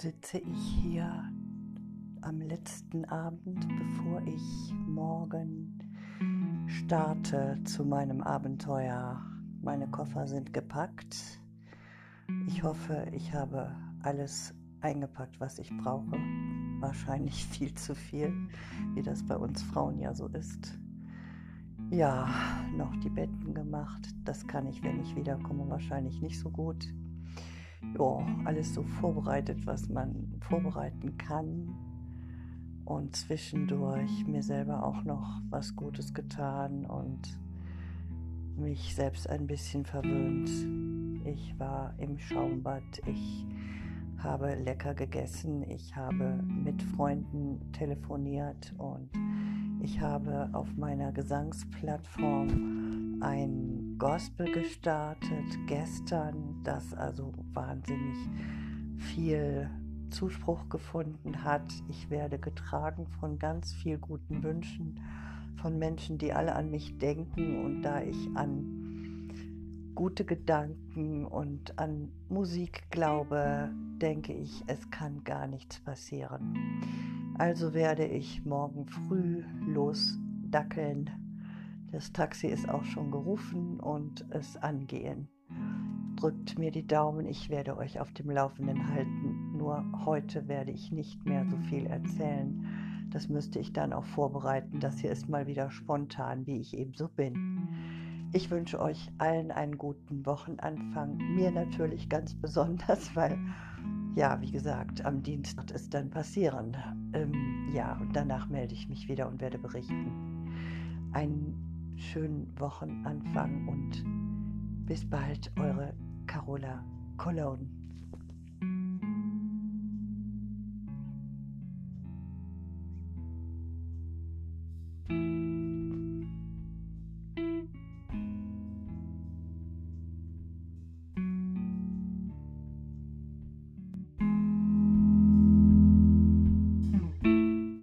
sitze ich hier am letzten Abend, bevor ich morgen starte zu meinem Abenteuer. Meine Koffer sind gepackt. Ich hoffe, ich habe alles eingepackt, was ich brauche. Wahrscheinlich viel zu viel, wie das bei uns Frauen ja so ist. Ja, noch die Betten gemacht. Das kann ich, wenn ich wiederkomme, wahrscheinlich nicht so gut ja, alles so vorbereitet, was man vorbereiten kann. Und zwischendurch mir selber auch noch was Gutes getan und mich selbst ein bisschen verwöhnt. Ich war im Schaumbad, ich habe lecker gegessen, ich habe mit Freunden telefoniert und ich habe auf meiner Gesangsplattform ein Gospel gestartet gestern, das also wahnsinnig viel Zuspruch gefunden hat. Ich werde getragen von ganz viel guten Wünschen von Menschen, die alle an mich denken und da ich an gute Gedanken und an Musik glaube, denke ich, es kann gar nichts passieren. Also werde ich morgen früh losdackeln. Das Taxi ist auch schon gerufen und es angehen. Drückt mir die Daumen, ich werde euch auf dem Laufenden halten. Nur heute werde ich nicht mehr so viel erzählen. Das müsste ich dann auch vorbereiten. Das hier ist mal wieder spontan, wie ich eben so bin. Ich wünsche euch allen einen guten Wochenanfang. Mir natürlich ganz besonders, weil ja, wie gesagt, am Dienstag ist dann passieren. Ähm, ja, und danach melde ich mich wieder und werde berichten. Einen schönen Wochenanfang und bis bald, eure Carola Cologne.